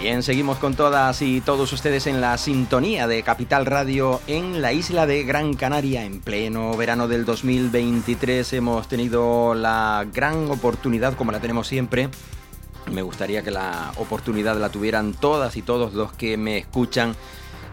Bien, seguimos con todas y todos ustedes en la sintonía de Capital Radio en la isla de Gran Canaria. En pleno verano del 2023 hemos tenido la gran oportunidad, como la tenemos siempre. Me gustaría que la oportunidad la tuvieran todas y todos los que me escuchan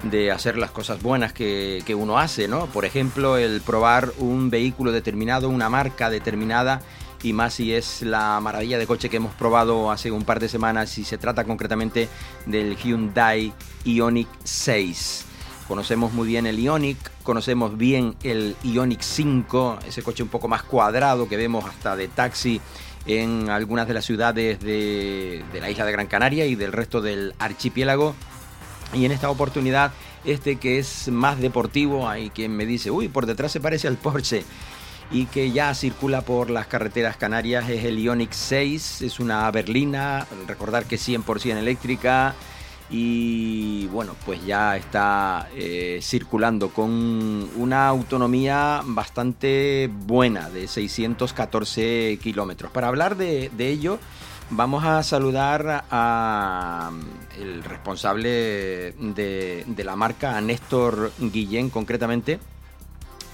de hacer las cosas buenas que, uno hace, ¿no? Por ejemplo, el probar un vehículo determinado, una marca determinada y más si es la maravilla de coche que hemos probado hace un par de semanas y se trata concretamente del Hyundai Ioniq 6. Conocemos muy bien el Ioniq, conocemos bien el Ioniq 5, ese coche un poco más cuadrado que vemos hasta de taxi en algunas de las ciudades de, de la isla de Gran Canaria y del resto del archipiélago. Y en esta oportunidad, este que es más deportivo, hay quien me dice, uy, por detrás se parece al Porsche y que ya circula por las carreteras canarias. Es el Ioniq 6, es una berlina, recordar que es 100% eléctrica. Y bueno, pues ya está eh, circulando con una autonomía bastante buena de 614 kilómetros. Para hablar de, de ello, vamos a saludar a el responsable de, de la marca, a Néstor Guillén concretamente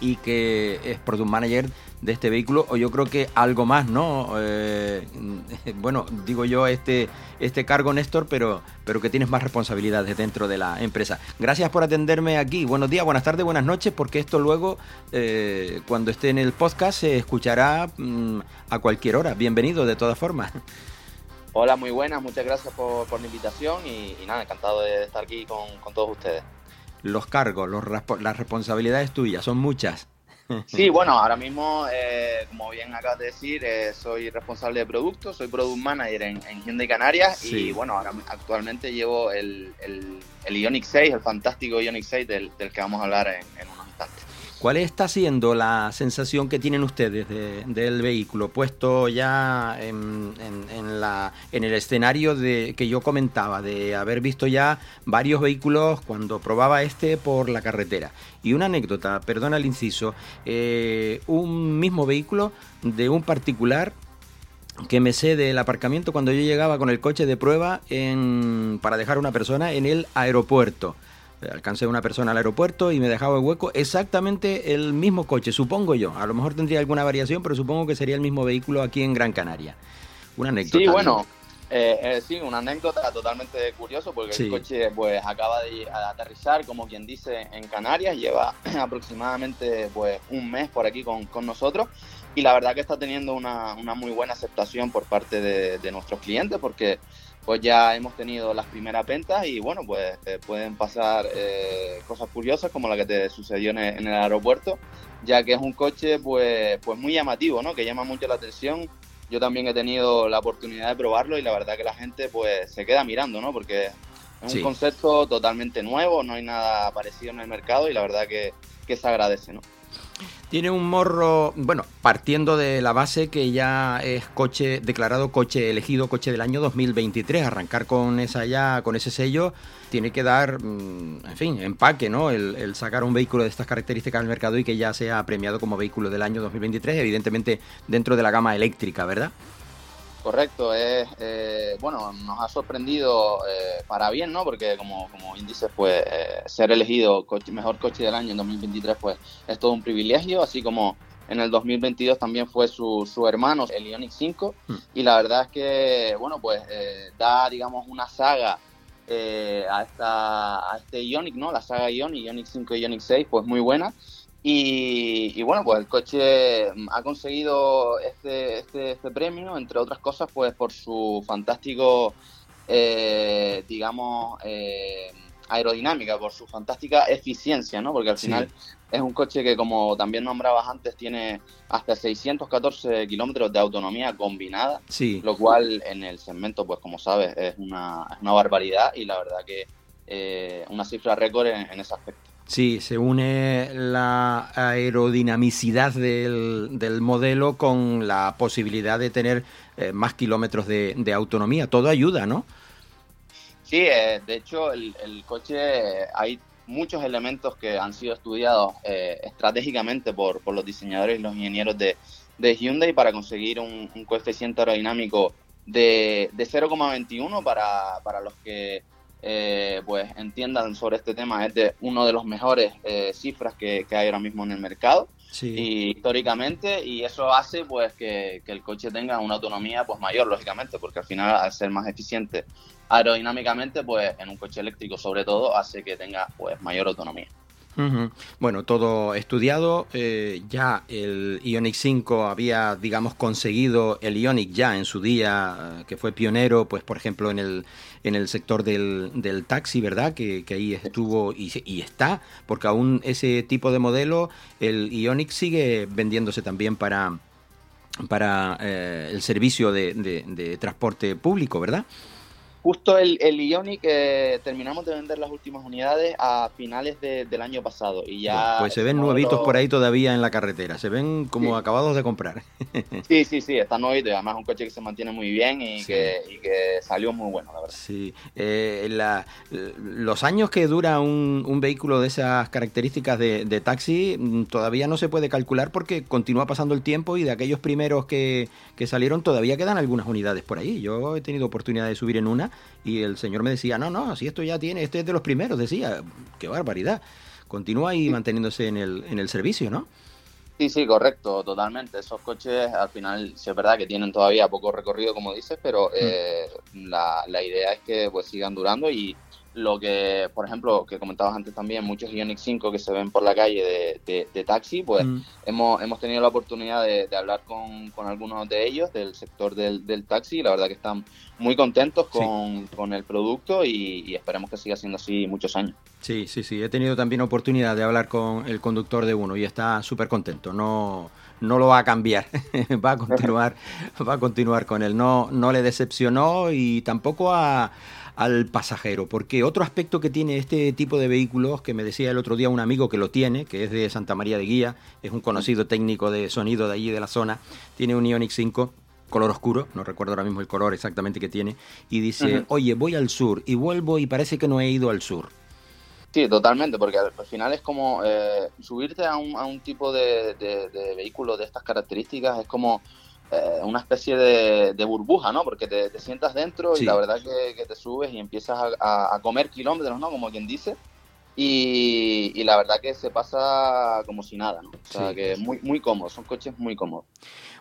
y que es product manager de este vehículo o yo creo que algo más, ¿no? Eh, bueno, digo yo este, este cargo, Néstor, pero, pero que tienes más responsabilidades dentro de la empresa. Gracias por atenderme aquí. Buenos días, buenas tardes, buenas noches, porque esto luego, eh, cuando esté en el podcast, se escuchará mm, a cualquier hora. Bienvenido, de todas formas. Hola, muy buenas, muchas gracias por, por la invitación y, y, nada, encantado de estar aquí con, con todos ustedes los cargos, los, las responsabilidades tuyas, son muchas. Sí, bueno, ahora mismo, eh, como bien acabas de decir, eh, soy responsable de productos, soy product manager en, en Hyundai Canarias sí. y bueno, ahora actualmente llevo el, el, el, Ioniq 6, el fantástico Ioniq 6 del, del que vamos a hablar en, en unos instantes. ¿Cuál está siendo la sensación que tienen ustedes de, del vehículo puesto ya en, en, en, la, en el escenario de, que yo comentaba, de haber visto ya varios vehículos cuando probaba este por la carretera? Y una anécdota, perdona el inciso, eh, un mismo vehículo de un particular que me sé del aparcamiento cuando yo llegaba con el coche de prueba para dejar a una persona en el aeropuerto alcancé una persona al aeropuerto y me dejaba el hueco exactamente el mismo coche, supongo yo. A lo mejor tendría alguna variación, pero supongo que sería el mismo vehículo aquí en Gran Canaria. Una anécdota. Sí, bueno, eh, eh, sí, una anécdota totalmente curioso porque sí. el coche pues acaba de aterrizar, como quien dice, en Canarias, lleva aproximadamente pues un mes por aquí con, con nosotros y la verdad que está teniendo una, una muy buena aceptación por parte de, de nuestros clientes porque pues ya hemos tenido las primeras ventas y bueno, pues eh, pueden pasar eh, cosas curiosas como la que te sucedió en el, en el, aeropuerto, ya que es un coche pues, pues muy llamativo, ¿no? Que llama mucho la atención. Yo también he tenido la oportunidad de probarlo y la verdad que la gente pues se queda mirando, ¿no? Porque es un concepto totalmente nuevo, no hay nada parecido en el mercado y la verdad que, que se agradece, ¿no? Tiene un morro, bueno, partiendo de la base que ya es coche declarado coche elegido coche del año 2023, arrancar con esa ya con ese sello tiene que dar, mm, en fin, empaque, ¿no? El, el, sacar un vehículo de estas características al mercado y que ya sea premiado como vehículo del año 2023, evidentemente dentro de la gama eléctrica, ¿verdad? Correcto, es, eh, bueno, nos ha sorprendido eh, para bien, ¿no? Porque como, como bien dices, pues eh, ser elegido coche, mejor coche del año en 2023, pues es todo un privilegio, así como en el 2022 también fue su, su hermano, el Ioniq 5, hmm. y la verdad es que, bueno, pues eh, da, digamos, una saga eh, a, esta, a este Ioniq, ¿no? La saga Ioniq, Ioniq 5 y Ioniq 6, pues muy buena. Y, y, bueno, pues el coche ha conseguido este, este, este, premio, entre otras cosas, pues por su fantástico, eh, digamos, eh, aerodinámica, por su fantástica eficiencia, ¿no? Porque al final es un coche que, como también nombrabas antes, tiene hasta 614 kilómetros de autonomía combinada, sí. lo cual en el segmento, pues como sabes, es una, es una barbaridad y la verdad que eh, una cifra récord en, en ese aspecto. Sí, se une la aerodinamicidad del, del, modelo con la posibilidad de tener eh, más kilómetros de, autonomía. Todo ayuda, ¿no? Sí, eh, de hecho el, el, coche hay muchos elementos que han sido estudiados eh, estratégicamente por, por, los diseñadores y los ingenieros de, de Hyundai para conseguir un, un coeficiente aerodinámico de, de 0,21 para, para los que eh, pues entiendan sobre este tema. Es de uno de los mejores eh, cifras que, hay ahora mismo en el mercado. Y históricamente, y eso hace pues que, que, el coche tenga una autonomía pues mayor, lógicamente, porque al final al ser más eficiente aerodinámicamente, pues en un coche eléctrico sobre todo hace que tenga pues mayor autonomía. Bueno, todo estudiado. Eh, ya el Ionic 5 había, digamos, conseguido el Ionic ya en su día, eh, que fue pionero, pues por ejemplo en el, en el sector del, del taxi, ¿verdad? Que, ahí estuvo y, está, porque aún ese tipo de modelo, el Ionic sigue vendiéndose también para, para eh, el servicio de, de transporte público, ¿verdad? Justo el, el Ionic eh, terminamos de vender las últimas unidades a finales del año pasado y ya... Pues se ven nuevitos por ahí todavía en la carretera, se ven como acabados de comprar. sí, sí, sí, está nuevito y además un coche que se mantiene muy bien y, que, y que, salió muy bueno, la verdad. Sí, eh, la, los años que dura un, un vehículo de esas características de, de, taxi mm, todavía no se puede calcular porque continúa pasando el tiempo y de aquellos primeros que, que salieron todavía quedan algunas unidades por ahí. Yo he tenido oportunidad de subir en una y el señor me decía, no, no, si esto ya tiene, este es de los primeros, decía, qué barbaridad. Continúa ahí manteniéndose en el, en el servicio, ¿no? Sí, sí, correcto, totalmente. Esos coches al final, sí es verdad que tienen todavía poco recorrido, como dices, pero mm. eh, la, la, idea es que pues sigan durando y, lo que, por ejemplo, que comentabas antes también, muchos Ioniq 5 que se ven por la calle de, taxi, pues mm. hemos, hemos tenido la oportunidad de, hablar con, con, algunos de ellos del sector del, del, taxi y la verdad que están muy contentos con, con el producto y, esperemos que siga siendo así muchos años. Sí, sí, sí, he tenido también oportunidad de hablar con el conductor de uno y está súper contento, no no lo va a cambiar, va a continuar, va a continuar con él. No, no le decepcionó y tampoco a, al pasajero. Porque otro aspecto que tiene este tipo de vehículos, que me decía el otro día un amigo que lo tiene, que es de Santa María de Guía, es un conocido técnico de sonido de allí de la zona, tiene un Ionic 5 color oscuro, no recuerdo ahora mismo el color exactamente que tiene, y dice, oye, voy al sur y vuelvo y parece que no he ido al sur. Sí, totalmente, porque al, final es como eh, subirte a un, a un tipo de, de, vehículo de estas características, es como eh, una especie de, burbuja, ¿no? Porque te, sientas dentro y la verdad que, te subes y empiezas a, comer kilómetros, ¿no? Como quien dice. Y, la verdad que se pasa como si nada, ¿no? O sea, que muy, muy cómodo, son coches muy cómodos.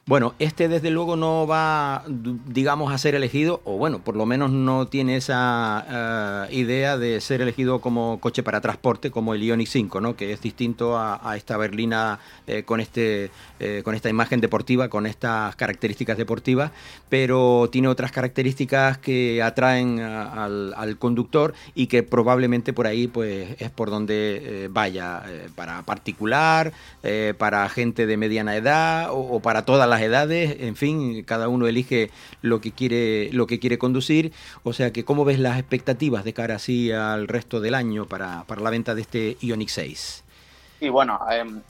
Bueno, este desde luego no va, digamos, a ser elegido, o bueno, por lo menos no tiene esa eh, idea de ser elegido como coche para transporte, como el Ioniq 5, ¿no? Que es distinto a, esta berlina eh, con, este, eh, con esta imagen deportiva, con estas características deportivas, pero tiene otras características que atraen al, conductor y que probablemente por ahí pues es por donde vaya, para particular, para gente de mediana edad o, o para toda las edades, en fin, cada uno elige lo que quiere, lo que quiere conducir. O sea que, ¿cómo ves las expectativas de cara así al resto del año para, para la venta de este Ioniq 6? Y bueno, em,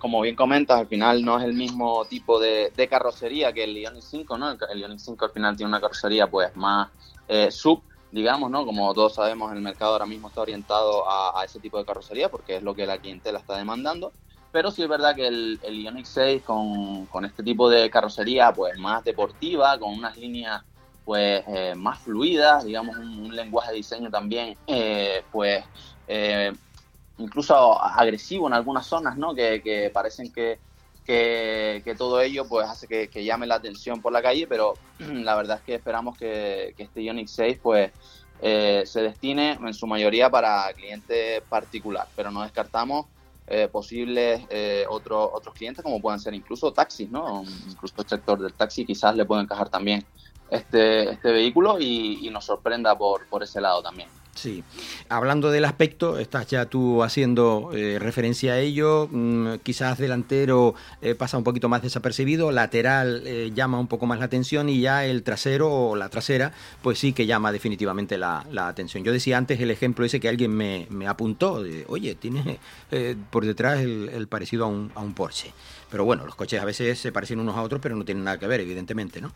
como bien comentas, al final no es el mismo tipo de, carrocería que el Ioniq 5, ¿no? El, Ioniq 5 al final tiene una carrocería pues más eh, sub, digamos, ¿no? Como todos sabemos, el mercado ahora mismo está orientado a, a, ese tipo de carrocería porque es lo que la clientela está demandando pero sí es verdad que el, el Ioniq 6 con, este tipo de carrocería pues más deportiva, con unas líneas pues eh, más fluidas, digamos un, lenguaje de diseño también eh, pues eh, incluso agresivo en algunas zonas, ¿no? Que, parecen que, que, todo ello pues hace que, llame la atención por la calle, pero la verdad es que esperamos que, este Ioniq 6 pues se destine en su mayoría para cliente particular, pero no descartamos eh, posibles eh, otros otros clientes, como pueden ser incluso taxis, ¿no? Incluso el sector del taxi quizás le puede encajar también este, este vehículo y, y nos sorprenda por, por ese lado también. Sí, hablando del aspecto, estás ya tú haciendo eh, referencia a ello, mm, quizás delantero eh, pasa un poquito más desapercibido, lateral eh, llama un poco más la atención y ya el trasero o la trasera, pues sí que llama definitivamente la, atención. Yo decía antes el ejemplo ese que alguien me, apuntó, de, oye, tiene por detrás el, parecido a un, a un Porsche. Pero bueno, los coches a veces se parecen unos a otros, pero no tienen nada que ver, evidentemente, ¿no?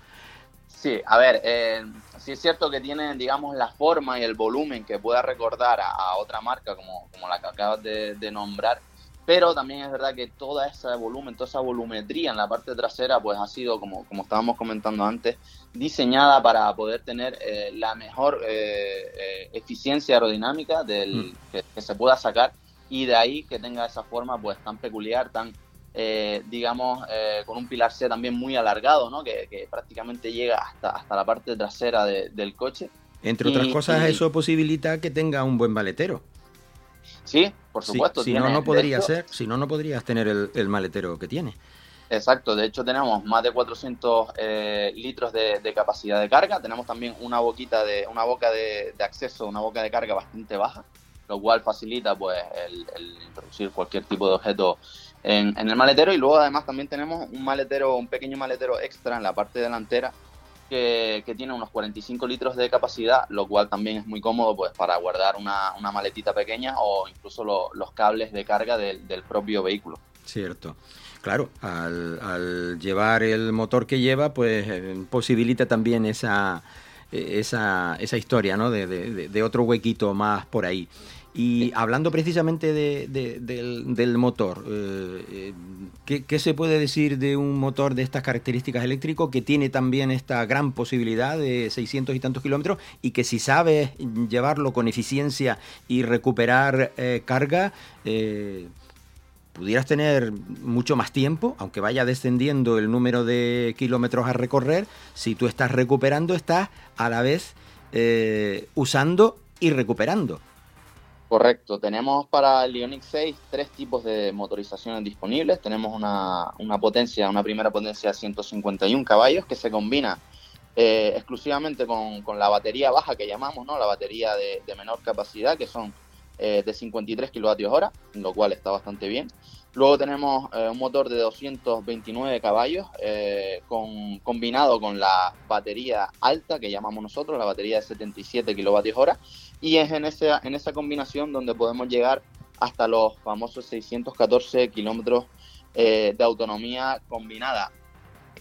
Sí, a ver, eh, sí es cierto que tiene, digamos, la forma y el volumen que pueda recordar a, otra marca como, como la que acabas de, nombrar, pero también es verdad que toda esa volumen, toda esa volumetría en la parte trasera, pues ha sido, como, como estábamos comentando antes, diseñada para poder tener eh, la mejor eh, eh, eficiencia aerodinámica del, mm. que, se pueda sacar y de ahí que tenga esa forma pues tan peculiar, tan, digamos, con un pilar C también muy alargado, ¿no? que, prácticamente llega hasta, hasta la parte trasera del coche. Entre otras cosas, eso posibilita que tenga un buen maletero. Sí, por supuesto. si no, no podría ser, si no, no podrías tener el, maletero que tiene. Exacto, de hecho tenemos más de 400 eh, litros de, capacidad de carga, tenemos también una boquita de, una boca de, acceso, una boca de carga bastante baja, lo cual facilita pues el, introducir cualquier tipo de objeto en, el maletero y luego además también tenemos un maletero, un pequeño maletero extra en la parte delantera que, tiene unos 45 litros de capacidad, lo cual también es muy cómodo pues para guardar una, maletita pequeña o incluso los cables de carga del, propio vehículo. Cierto. Claro, al, llevar el motor que lleva, pues eh, posibilita también esa, esa, esa historia, ¿no? de otro huequito más por ahí. Y hablando precisamente del, motor, eh, eh, ¿qué, se puede decir de un motor de estas características eléctrico que tiene también esta gran posibilidad de 600 y tantos kilómetros y que si sabes llevarlo con eficiencia y recuperar eh, carga, pudieras tener mucho más tiempo, aunque vaya descendiendo el número de kilómetros a recorrer, si tú estás recuperando, estás a la vez usando y recuperando. Correcto, tenemos para el Ioniq 6 tres tipos de motorizaciones disponibles. Tenemos una, potencia, una primera potencia de 151 caballos que se combina eh, exclusivamente con, la batería baja que llamamos, ¿no? la batería de, menor capacidad, que son eh, de 53 kWh, lo cual está bastante bien. Luego tenemos eh, un motor de 229 caballos con, combinado con la batería alta que llamamos nosotros, la batería de 77 kWh y es en esa, en esa combinación donde podemos llegar hasta los famosos 614 kilómetros eh, de autonomía combinada.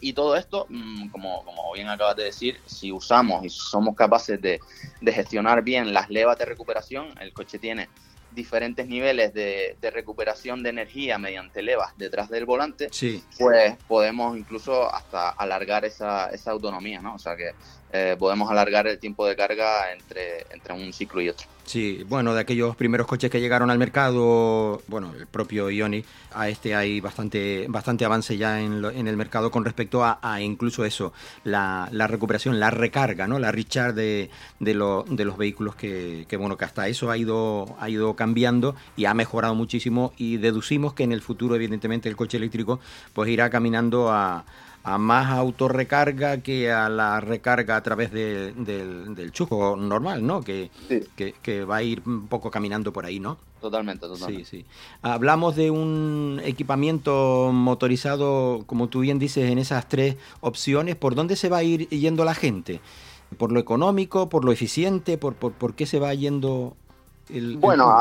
Y todo esto, mm, como, como, bien acabas de decir, si usamos y somos capaces de, de gestionar bien las levas de recuperación, el coche tiene diferentes niveles de, de, recuperación de energía mediante levas detrás del volante, sí. pues podemos incluso hasta alargar esa, esa autonomía, ¿no? O sea que eh, podemos alargar el tiempo de carga entre, entre un ciclo y otro. Sí, bueno, de aquellos primeros coches que llegaron al mercado, bueno, el propio Ioni, a este hay bastante, bastante avance ya en, en el mercado con respecto a, incluso eso, la, recuperación, la recarga, ¿no? La recharge de, de, de los vehículos que, que, bueno, que hasta eso ha ido, ha ido cambiando y ha mejorado muchísimo y deducimos que en el futuro, evidentemente, el coche eléctrico pues irá caminando a a más autorrecarga que a la recarga a través del, del chujo normal, ¿no? Que, que, va a ir un poco caminando por ahí, ¿no? Totalmente, totalmente. Sí, sí. Hablamos de un equipamiento motorizado, como tú bien dices, en esas tres opciones. ¿Por dónde se va a ir yendo la gente? ¿Por lo económico, por lo eficiente? ¿Por, por, por qué se va yendo bueno,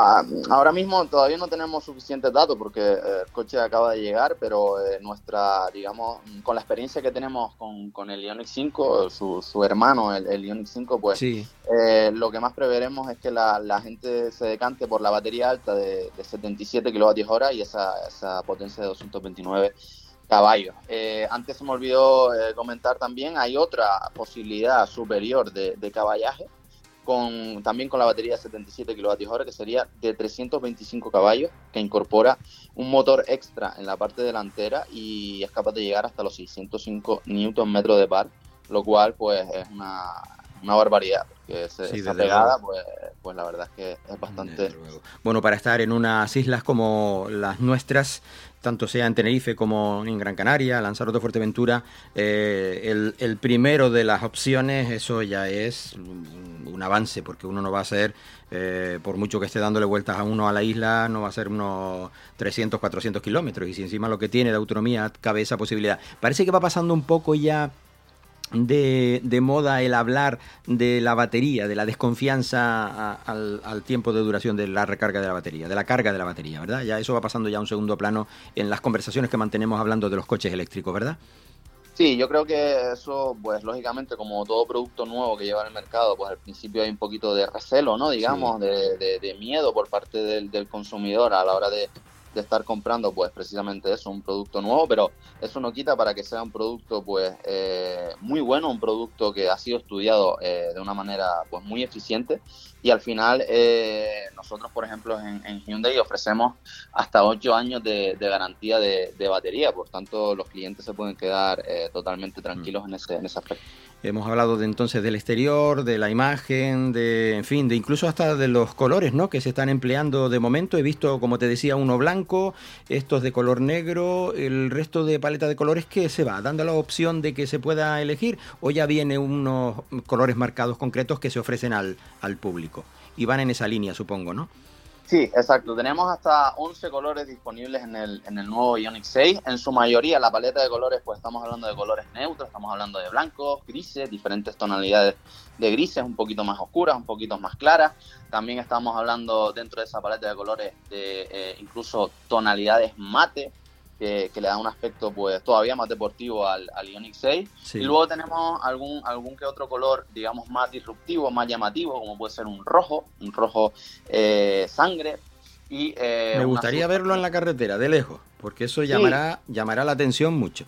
ahora mismo todavía no tenemos suficientes datos porque eh, el coche acaba de llegar, pero eh, nuestra, digamos, con la experiencia que tenemos con, con el Ioniq 5, su, su hermano, el, el Ioniq 5, pues eh, lo que más preveremos es que la, la, gente se decante por la batería alta de, de 77 kWh y esa, esa potencia de 229 caballos. antes se me olvidó comentar también, hay otra posibilidad superior de, de caballaje con, también con la batería de 77 kWh, que sería de 325 caballos, que incorpora un motor extra en la parte delantera y es capaz de llegar hasta los 605 Nm de par, lo cual pues es una, una barbaridad. Porque esa pegada, pues, pues la verdad es que es bastante... Bueno, para estar en unas islas como las nuestras, tanto sea en Tenerife como en Gran Canaria, Lanzarote, Fuerteventura, eh, el, primero de las opciones, eso ya es un, avance, porque uno no va a ser, eh, por mucho que esté dándole vueltas a uno a la isla, no va a ser unos 300, 400 kilómetros, y si encima lo que tiene de autonomía cabe esa posibilidad. Parece que va pasando un poco ya de, de, moda el hablar de la batería, de la desconfianza al, tiempo de duración de la recarga de la batería, de la carga de la batería, ¿verdad? Ya eso va pasando ya a un segundo plano en las conversaciones que mantenemos hablando de los coches eléctricos, ¿verdad? Sí, yo creo que eso, pues lógicamente, como todo producto nuevo que lleva al mercado, pues al principio hay un poquito de recelo, ¿no? Digamos, de, de, miedo por parte del, del consumidor a la hora de, de estar comprando pues precisamente eso, un producto nuevo, pero eso no quita para que sea un producto pues eh, muy bueno, un producto que ha sido estudiado eh, de una manera pues muy eficiente y al final eh, nosotros por ejemplo en, Hyundai ofrecemos hasta 8 años de, garantía de, batería, por tanto los clientes se pueden quedar totalmente tranquilos en ese, en ese aspecto. Hemos hablado de entonces del exterior, de la imagen, de, en fin, de incluso hasta de los colores, ¿no? Que se están empleando de momento. He visto, como te decía, uno blanco, estos de color negro, el resto de paleta de colores que se va dando la opción de que se pueda elegir o ya viene unos colores marcados concretos que se ofrecen al, al público y van en esa línea, supongo, ¿no? Sí, exacto. Tenemos hasta 11 colores disponibles en el, en el nuevo Ioniq 6. En su mayoría, la paleta de colores, pues estamos hablando de colores neutros, estamos hablando de blancos, grises, diferentes tonalidades de grises, un poquito más oscuras, un poquito más claras. También estamos hablando dentro de esa paleta de colores de eh, incluso tonalidades mate, que, le da un aspecto pues todavía más deportivo al, al Ioniq 6. Y luego tenemos algún, algún que otro color, digamos, más disruptivo, más llamativo, como puede ser un rojo, un rojo eh, sangre. Y, eh, Me gustaría verlo en la carretera, de lejos, porque eso llamará, llamará la atención mucho.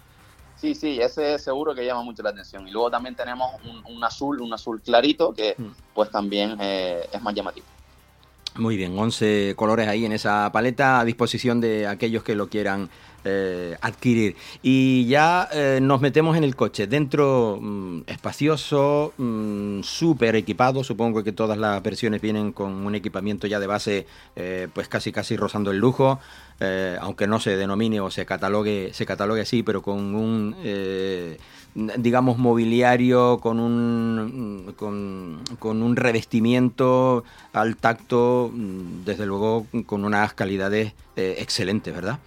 Sí, sí, ese seguro que llama mucho la atención. Y luego también tenemos un, azul, un azul clarito, que mm. pues también eh, es más llamativo. Muy bien, 11 colores ahí en esa paleta a disposición de aquellos que lo quieran eh, adquirir. Y ya eh, nos metemos en el coche, dentro mm, espacioso, mm, súper equipado, supongo que todas las versiones vienen con un equipamiento ya de base eh, pues casi casi rozando el lujo, aunque no se denomine o se catalogue, se catalogue así, pero con un digamos mobiliario con un mm, con, con, un revestimiento al tacto desde luego con unas calidades excelentes verdad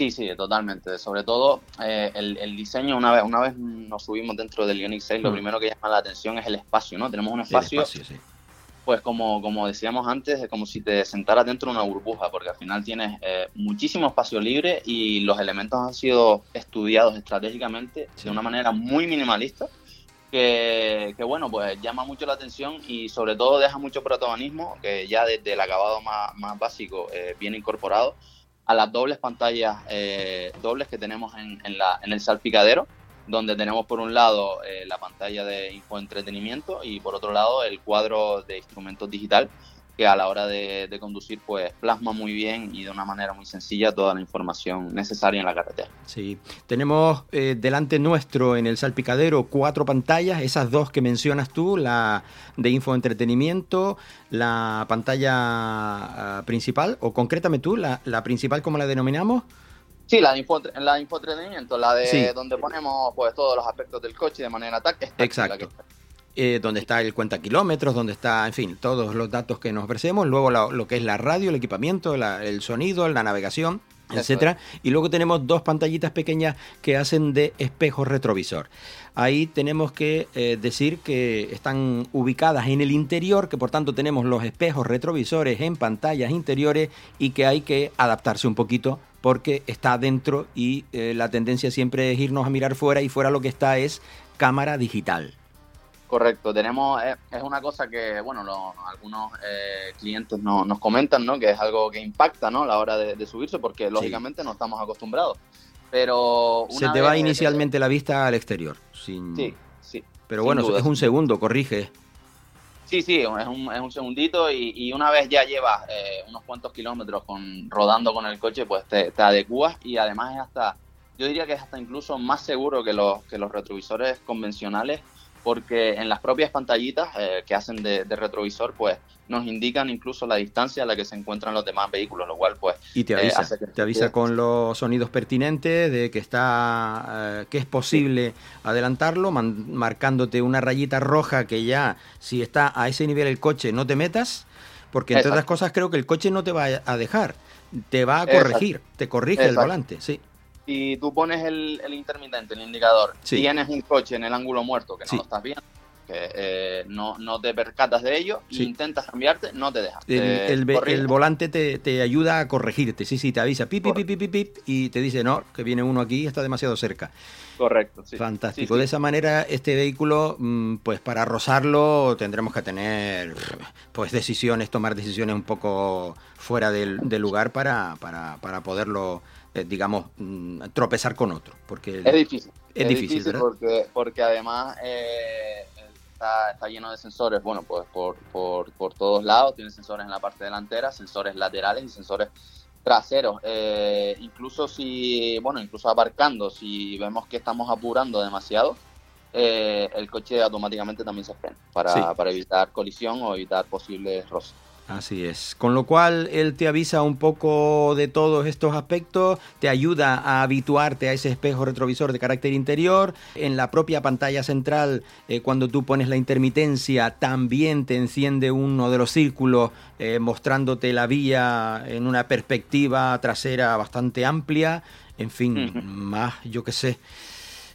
Sí, sí, totalmente. Sobre todo eh, el, diseño, una vez, una vez nos subimos dentro del Ioniq 6, lo primero que llama la atención es el espacio, ¿no? Tenemos un espacio, pues como, como decíamos antes, es como si te sentaras dentro de una burbuja, porque al final tienes eh, muchísimo espacio libre y los elementos han sido estudiados estratégicamente de una manera muy minimalista. Que, que, bueno, pues llama mucho la atención y sobre todo deja mucho protagonismo, que ya desde el acabado más, más básico eh, viene incorporado a las dobles pantallas eh, dobles que tenemos en, la, en el salpicadero, donde tenemos por un lado eh, la pantalla de infoentretenimiento y por otro lado el cuadro de instrumentos digital que a la hora de, conducir pues plasma muy bien y de una manera muy sencilla toda la información necesaria en la carretera. Sí, tenemos eh, delante nuestro en el salpicadero cuatro pantallas, esas dos que mencionas tú, la de infoentretenimiento, la pantalla ah, principal, o concrétame tú, la, la principal, ¿cómo la denominamos? Sí, la de, la infoentretenimiento, la de donde ponemos pues todos los aspectos del coche de manera táctil. Exacto. Eh, donde está el cuenta kilómetros, donde está, en fin, todos los datos que nos ofrecemos, luego lo que es la radio, el equipamiento, el sonido, la navegación, etcétera. Y luego tenemos dos pantallitas pequeñas que hacen de espejo retrovisor. Ahí tenemos que eh, decir que están ubicadas en el interior, que por tanto tenemos los espejos retrovisores en pantallas interiores y que hay que adaptarse un poquito porque está adentro y eh, la tendencia siempre es irnos a mirar fuera y fuera lo que está es cámara digital. Correcto, tenemos, eh, es, una cosa que, bueno, algunos eh, clientes no, nos comentan, ¿no? Que es algo que impacta, ¿no? A la hora de, subirse, porque lógicamente no estamos acostumbrados. Pero Se te va inicialmente la vista al exterior. Sin... Sí, sí. Pero bueno, es un segundo, corrige. Sí, sí, es un, es un segundito y, una vez ya llevas eh, unos cuantos kilómetros con, rodando con el coche, pues te, te adecuas y además es hasta, yo diría que es hasta incluso más seguro que los, que los retrovisores convencionales porque en las propias pantallitas eh, que hacen de, retrovisor, pues nos indican incluso la distancia a la que se encuentran los demás vehículos, lo cual pues... Y te avisa, eh, te avisa con los sonidos pertinentes de que está, eh, que es posible adelantarlo, marcándote una rayita roja que ya, si está a ese nivel el coche, no te metas, porque entre otras cosas creo que el coche no te va a dejar, te va a corregir, te corrige el volante, sí si tú pones el, intermitente, el indicador, tienes un coche en el ángulo muerto que no lo estás viendo, que no, no te percatas de ello, intentas cambiarte, no te dejas. El, el, volante te, te, ayuda a corregirte, sí, sí, te avisa, pip, pip, pip, pip, pip, y te dice, no, que viene uno aquí y está demasiado cerca. Correcto, sí. Fantástico. De esa manera, este vehículo, mm, pues para rozarlo tendremos que tener pues decisiones, tomar decisiones un poco fuera del, lugar para, para, para poderlo, eh, digamos, mm, tropezar con otro. Porque es difícil. Es, difícil, porque, porque además eh, está, está, lleno de sensores, bueno, pues por, por, por todos lados, tiene sensores en la parte delantera, sensores laterales y sensores traseros. Eh, incluso si, bueno, incluso aparcando, si vemos que estamos apurando demasiado, eh, el coche automáticamente también se frena para, para evitar colisión o evitar posibles roces. Así es. Con lo cual, él te avisa un poco de todos estos aspectos, te ayuda a habituarte a ese espejo retrovisor de carácter interior. En la propia pantalla central, eh, cuando tú pones la intermitencia, también te enciende uno de los círculos eh, mostrándote la vía en una perspectiva trasera bastante amplia. En fin, más, yo qué sé.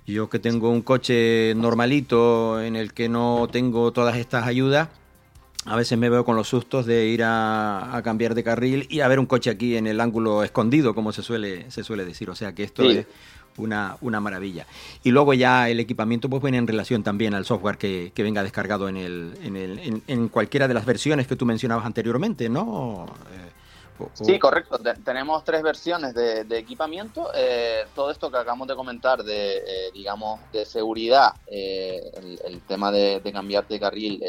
Yo que tengo un coche normalito en el que no tengo todas estas ayudas a veces me veo con los sustos de ir a, cambiar de carril y a ver un coche aquí en el ángulo escondido, como se suele, se suele decir. O sea que esto es una, una, maravilla. Y luego ya el equipamiento pues viene en relación también al software que, venga descargado en, el, en, el, en, cualquiera de las versiones que tú mencionabas anteriormente, ¿no? Eh, Sí, correcto. tenemos tres versiones de, equipamiento. Eh, todo esto que acabamos de comentar de, eh, digamos, de seguridad, eh, el, tema de, cambiarte de carril,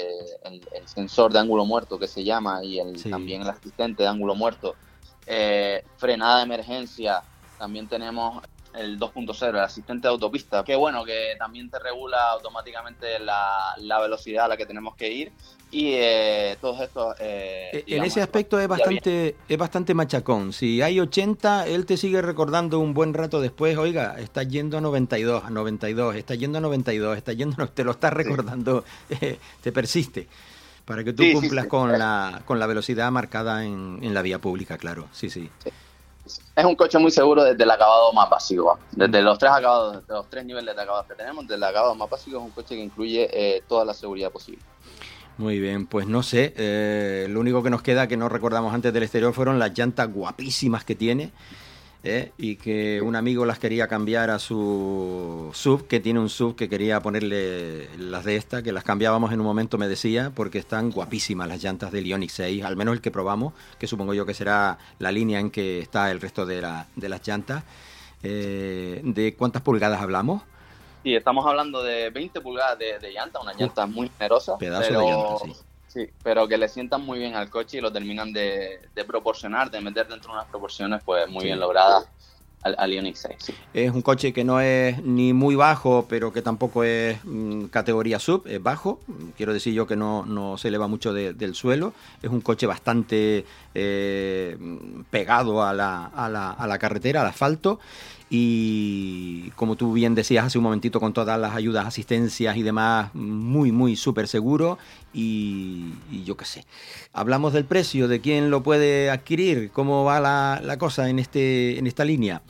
el, sensor de ángulo muerto que se llama y el, también el asistente de ángulo muerto, frenada de emergencia, también tenemos el 2.0, el asistente de autopista, que bueno, que también te regula automáticamente la, la velocidad a la que tenemos que ir y eh, todos estos... Eh, eh, en ese aspecto es bastante, es bastante machacón. Si hay 80, él te sigue recordando un buen rato después, oiga, está yendo a 92, a 92, está yendo a 92, está yendo, te lo está recordando, te persiste para que tú cumplas con, la, con la velocidad marcada en, en la vía pública, claro. sí. sí es un coche muy seguro desde el acabado más básico. Desde los tres acabados, los tres niveles de acabados que tenemos, desde el acabado más básico es un coche que incluye eh, toda la seguridad posible. Muy bien, pues no sé, eh, lo único que nos queda que no recordamos antes del exterior fueron las llantas guapísimas que tiene. ¿Eh? y que un amigo las quería cambiar a su sub, que tiene un sub que quería ponerle las de esta, que las cambiábamos en un momento, me decía, porque están guapísimas las llantas del Ioniq 6, al menos el que probamos, que supongo yo que será la línea en que está el resto de, la, de las llantas. Eh, ¿De cuántas pulgadas hablamos? Sí, estamos hablando de 20 pulgadas de, de llanta, una llanta muy generosa. Pedazo de llanta, sí. Sí, pero que le sientan muy bien al coche y lo terminan de, proporcionar, de meter dentro de unas proporciones pues muy bien logradas al, Ioniq 6. Es un coche que no es ni muy bajo, pero que tampoco es mm, categoría sub, es bajo. Quiero decir yo que no, no se eleva mucho del suelo. Es un coche bastante eh, pegado a la, a, la, a la carretera, al asfalto y como tú bien decías hace un momentito con todas las ayudas, asistencias y demás, muy, muy súper seguro y, yo qué sé. Hablamos del precio, de quién lo puede adquirir, cómo va la, la cosa en, este, en esta línea.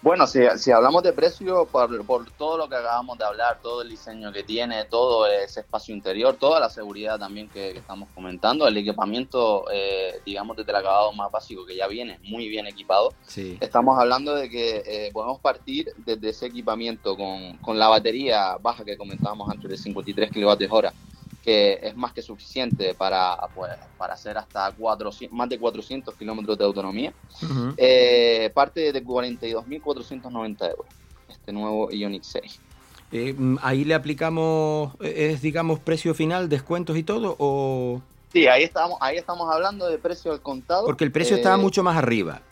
Bueno, si, si hablamos de precio, por, por, todo lo que acabamos de hablar, todo el diseño que tiene, todo ese espacio interior, toda la seguridad también que, estamos comentando, el equipamiento, eh, digamos, desde el acabado más básico que ya viene muy bien equipado, estamos hablando de que eh, podemos partir desde ese equipamiento con, con la batería baja que comentábamos antes de 53 kWh que es más que suficiente para, pues, para hacer hasta 400, más de 400 kilómetros de autonomía. Eh, parte de 42.490 euros, este nuevo Ioniq 6. Eh, ahí le aplicamos, es digamos precio final, descuentos y todo, o... Sí, ahí estamos, ahí estamos hablando de precio al contado. Porque el precio estaba eh, mucho más arriba,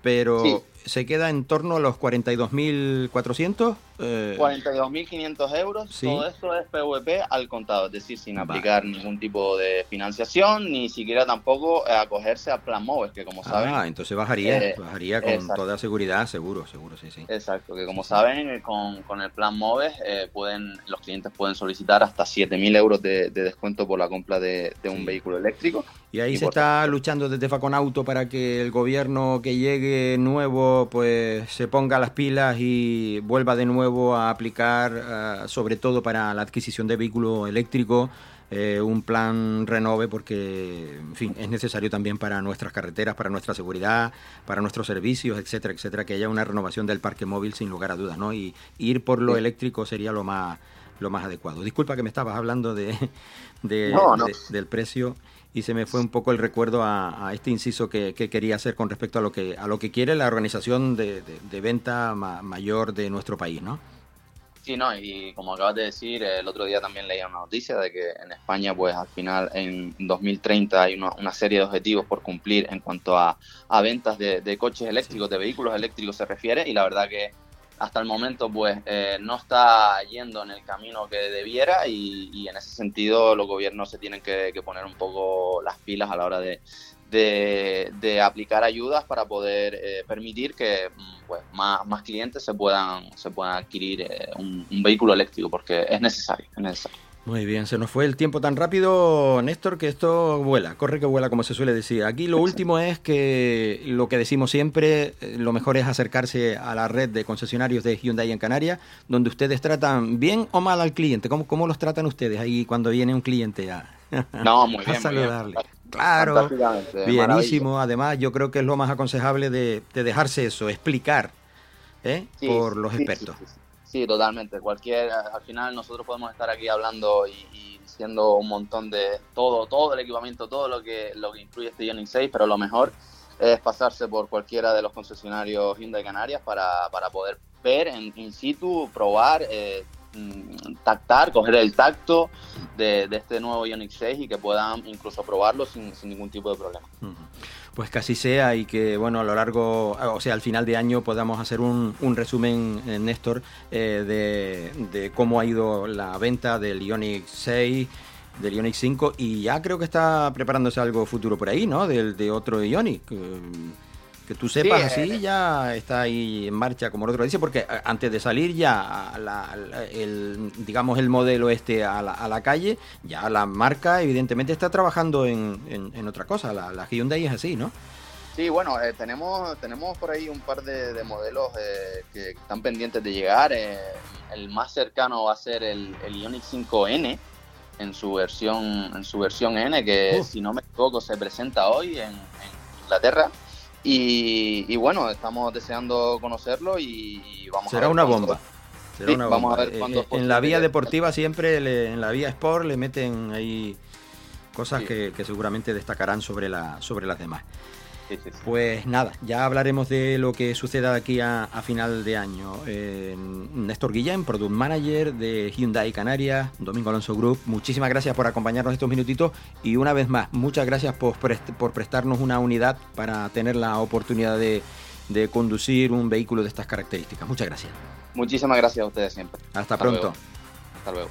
pero se queda en torno a los 42.400. Eh... 42.500 euros. Todo esto es PVP al contado, es decir, sin aplicar ningún tipo de financiación, ni siquiera tampoco acogerse a Plan Móvil, que como saben. Ah, entonces bajaría, eh, bajaría con toda seguridad, seguro, seguro, sí, sí. Exacto, que como saben, eh, con, con, el Plan Móvil eh, pueden, los clientes pueden solicitar hasta 7.000 euros de, descuento por la compra de, un vehículo eléctrico. Y ahí se está luchando desde Facon Auto para que el gobierno que llegue nuevo Pues se ponga las pilas y vuelva de nuevo a aplicar, eh, sobre todo para la adquisición de vehículos eléctricos, eh, un plan renove porque, en fin, es necesario también para nuestras carreteras, para nuestra seguridad, para nuestros servicios, etcétera, etcétera, que haya una renovación del parque móvil sin lugar a dudas, ¿no? Y ir por lo eléctrico sería lo más lo más adecuado. Disculpa que me estabas hablando de, del precio y se me fue un poco el recuerdo a, este inciso que, quería hacer con respecto a lo que a lo que quiere la organización de, venta mayor de nuestro país, ¿no? Sí, no, y como acabas de decir, el otro día también leía una noticia de que en España, pues al final en 2030 hay una, serie de objetivos por cumplir en cuanto a, ventas de, coches eléctricos, de vehículos eléctricos se refiere, y la verdad que hasta el momento pues eh, no está yendo en el camino que debiera y, en ese sentido los gobiernos se tienen que, poner un poco las pilas a la hora de, de, aplicar ayudas para poder eh, permitir que mm, pues, más, más clientes se puedan, se puedan adquirir eh, un, vehículo eléctrico, porque es necesario, es necesario. Muy bien, se nos fue el tiempo tan rápido, Néstor, que esto vuela, corre que vuela, como se suele decir. Aquí lo último es que lo que decimos siempre, eh, lo mejor es acercarse a la red de concesionarios de Hyundai en Canarias, donde ustedes tratan bien o mal al cliente. ¿Cómo, cómo los tratan ustedes ahí cuando viene un cliente a, no, muy bien, saludarle? Claro, bienísimo. Además, yo creo que es lo más aconsejable de, dejarse eso, explicar ¿eh? por los expertos. Sí, totalmente. Cualquier, al final nosotros podemos estar aquí hablando y, diciendo un montón de todo, todo el equipamiento, todo lo que, lo que incluye este Ioniq 6, pero lo mejor es pasarse por cualquiera de los concesionarios Hyundai Canarias para, para poder ver en in situ, probar, eh, Mm, tactar, coger el tacto de, este nuevo Ioniq 6 y que puedan incluso probarlo sin, ningún tipo de problema. Pues que así sea y que, bueno, a lo largo, o sea, al final de año podamos hacer un, resumen, eh, Néstor, eh, de, cómo ha ido la venta del Ioniq 6 del Ioniq 5 y ya creo que está preparándose algo futuro por ahí, ¿no? Del, de otro Ioniq que tú sepas así eh, ya está ahí en marcha como el otro dice porque eh, antes de salir ya el digamos el modelo este a la, calle ya la marca evidentemente está trabajando en, otra cosa. La, la, Hyundai es así no sí bueno eh, tenemos tenemos por ahí un par de, modelos que están pendientes de llegar. El más cercano va a ser el, el Ioniq 5N en su versión en su versión N que uh. si no me equivoco se presenta hoy en Inglaterra y, bueno, estamos deseando conocerlo y vamos Será a una bomba. Será una bomba. Vamos a ver eh, eh, en la vía deportiva siempre, en la vía sport, le meten ahí cosas que, que, seguramente destacarán sobre, la, sobre las demás. Pues nada, ya hablaremos de lo que suceda aquí a, final de año. Eh, Néstor Guillén, Product Manager de Hyundai Canarias, Domingo Alonso Group, muchísimas gracias por acompañarnos estos minutitos y una vez más, muchas gracias por, por prestarnos una unidad para tener la oportunidad de, conducir un vehículo de estas características. Muchas gracias. Muchísimas gracias a ustedes siempre. Hasta, pronto. Hasta luego.